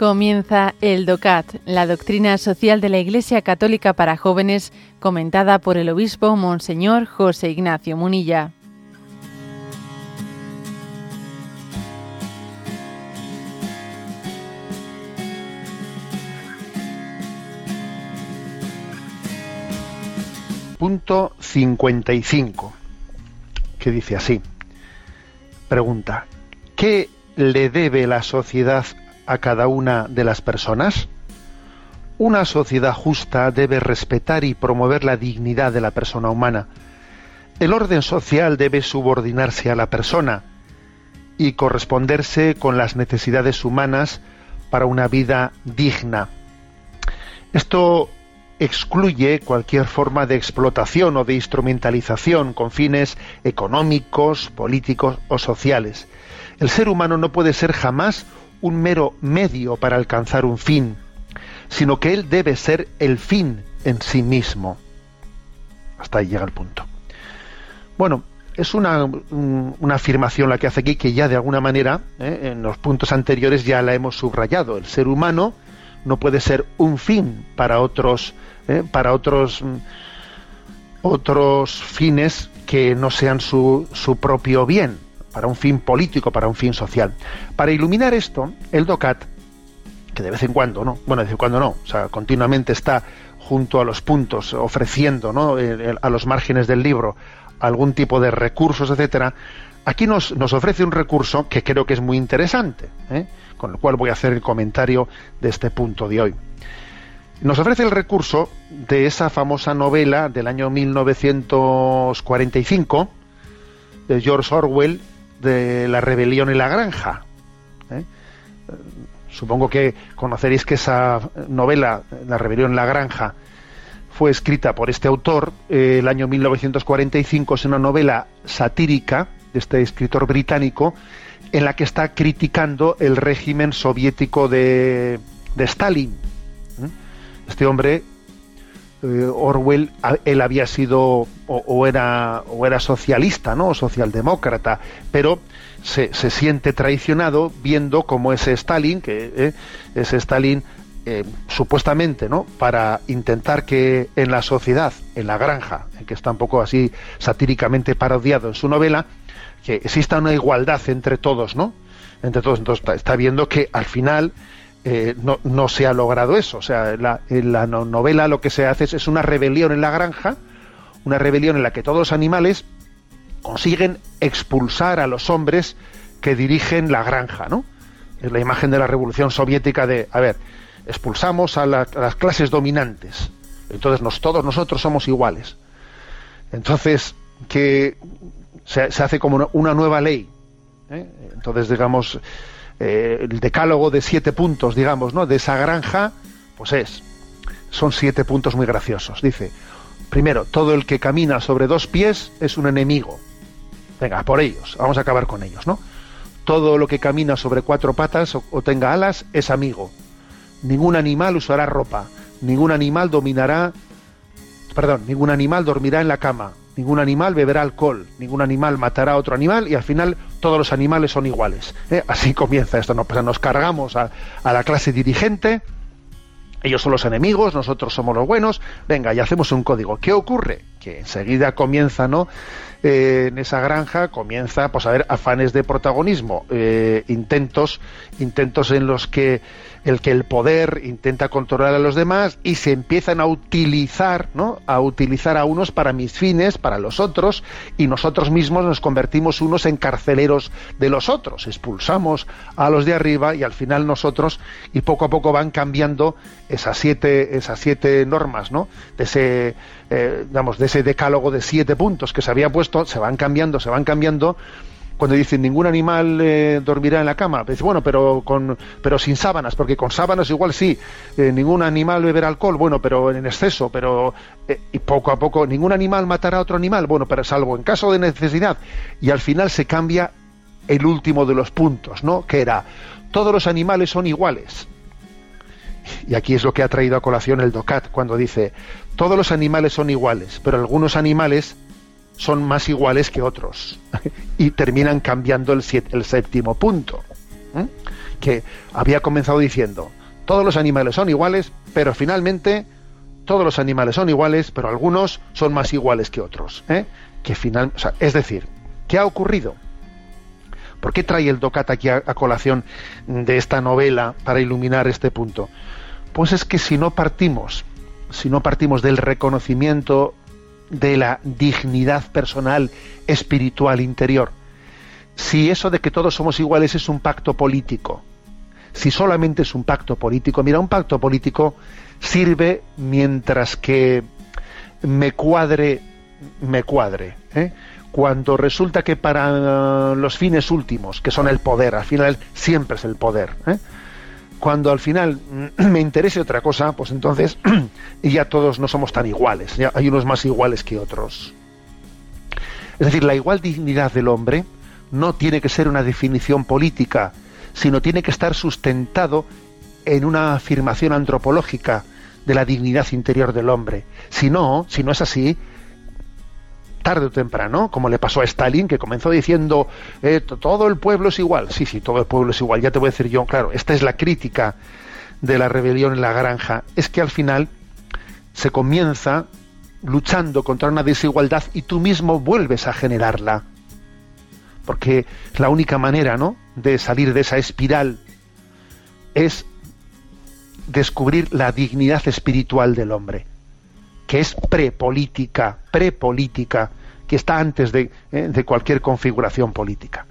Comienza el DOCAT, la doctrina social de la Iglesia Católica para jóvenes, comentada por el obispo Monseñor José Ignacio Munilla. Punto 55, que dice así. Pregunta, ¿qué le debe la sociedad a cada una de las personas? Una sociedad justa debe respetar y promover la dignidad de la persona humana. El orden social debe subordinarse a la persona y corresponderse con las necesidades humanas para una vida digna. Esto excluye cualquier forma de explotación o de instrumentalización con fines económicos, políticos o sociales. El ser humano no puede ser jamás un mero medio para alcanzar un fin, sino que él debe ser el fin en sí mismo. Hasta ahí llega el punto. Bueno, es una, una afirmación la que hace aquí que ya de alguna manera, ¿eh? en los puntos anteriores ya la hemos subrayado. El ser humano no puede ser un fin para otros, ¿eh? para otros, otros fines que no sean su, su propio bien para un fin político, para un fin social. Para iluminar esto, el DOCAT, que de vez en cuando, ¿no? Bueno, de vez en cuando no, o sea, continuamente está junto a los puntos, ofreciendo, ¿no? a los márgenes del libro algún tipo de recursos, etcétera. Aquí nos, nos ofrece un recurso que creo que es muy interesante, ¿eh? con el cual voy a hacer el comentario de este punto de hoy. Nos ofrece el recurso de esa famosa novela del año 1945 de George Orwell, de la rebelión en la granja. ¿eh? Supongo que conoceréis que esa novela, La rebelión en la granja, fue escrita por este autor eh, el año 1945. Es una novela satírica de este escritor británico en la que está criticando el régimen soviético de, de Stalin. ¿eh? Este hombre eh, Orwell él había sido o, era o era socialista no o socialdemócrata pero se, siente traicionado viendo cómo ese Stalin que eh, ese Stalin eh, supuestamente no para intentar que en la sociedad en la granja que está un poco así satíricamente parodiado en su novela que exista una igualdad entre todos no entre todos. Entonces está viendo que al final eh, no, se ha logrado eso. O sea, la, en la novela lo que se hace es, una rebelión en la granja, una rebelión en la que todos los animales consiguen expulsar a los hombres que dirigen la granja, ¿no? Es la imagen de la revolución soviética de, a ver, expulsamos a, las clases dominantes, entonces todos nosotros somos iguales. Entonces, que se, hace como una, nueva ley. ¿eh? Entonces, digamos, eh, el decálogo de siete puntos, digamos, ¿no? De esa granja, pues es, son siete puntos muy graciosos. Dice, primero, todo el que camina sobre dos pies es un enemigo. Venga, por ellos, vamos a acabar con ellos, ¿no? Todo lo que camina sobre cuatro patas o tenga alas es amigo. Ningún animal usará ropa, ningún animal dominará, perdón, ningún animal dormirá en la cama, ningún animal beberá alcohol, ningún animal matará a otro animal y al final todos los animales son iguales. ¿eh? Así comienza esto. Pues nos cargamos a, la clase dirigente, ellos son los enemigos, nosotros somos los buenos, venga, y hacemos un código. ¿Qué ocurre? Que enseguida comienza, ¿no? Eh, en esa granja comienza pues a haber afanes de protagonismo, eh, intentos, intentos en los que el que el poder intenta controlar a los demás y se empiezan a utilizar, ¿no? A utilizar a unos para mis fines, para los otros, y nosotros mismos nos convertimos unos en carceleros de los otros. Expulsamos a los de arriba y al final nosotros, y poco a poco van cambiando esas siete, esas siete normas, ¿no? De ese, eh, de ese decálogo de siete puntos que se había puesto, se van cambiando, se van cambiando cuando dicen ningún animal eh, dormirá en la cama, dice, bueno, pero con pero sin sábanas, porque con sábanas igual sí, eh, ningún animal beberá alcohol, bueno, pero en exceso, pero eh, y poco a poco ningún animal matará a otro animal, bueno, pero salvo en caso de necesidad. Y al final se cambia el último de los puntos, ¿no? Que era todos los animales son iguales. Y aquí es lo que ha traído a colación el DOCAT cuando dice todos los animales son iguales, pero algunos animales son más iguales que otros y terminan cambiando el, séptimo punto. ¿eh? que había comenzado diciendo, todos los animales son iguales, pero finalmente todos los animales son iguales, pero algunos son más iguales que otros. ¿eh? Que final, es decir, ¿qué ha ocurrido? ¿Por qué trae el DOCAT aquí a, colación de esta novela para iluminar este punto? Pues es que si no partimos, si no partimos del reconocimiento de la dignidad personal, espiritual, interior, si eso de que todos somos iguales es un pacto político, si solamente es un pacto político, mira, un pacto político sirve mientras que me cuadre, me cuadre. ¿eh? Cuando resulta que para los fines últimos, que son el poder, al final siempre es el poder. ¿eh? Cuando al final me interese otra cosa, pues entonces ya todos no somos tan iguales, ya hay unos más iguales que otros. Es decir, la igual dignidad del hombre no tiene que ser una definición política, sino tiene que estar sustentado en una afirmación antropológica de la dignidad interior del hombre. Si no, si no es así, tarde o temprano, como le pasó a Stalin, que comenzó diciendo eh, todo el pueblo es igual. Sí, sí, todo el pueblo es igual. Ya te voy a decir yo, claro, esta es la crítica de la rebelión en la granja. Es que al final se comienza luchando contra una desigualdad y tú mismo vuelves a generarla. Porque la única manera, ¿no?, de salir de esa espiral es descubrir la dignidad espiritual del hombre, que es prepolítica, prepolítica, que está antes de, eh, de cualquier configuración política.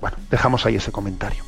Bueno, dejamos ahí ese comentario.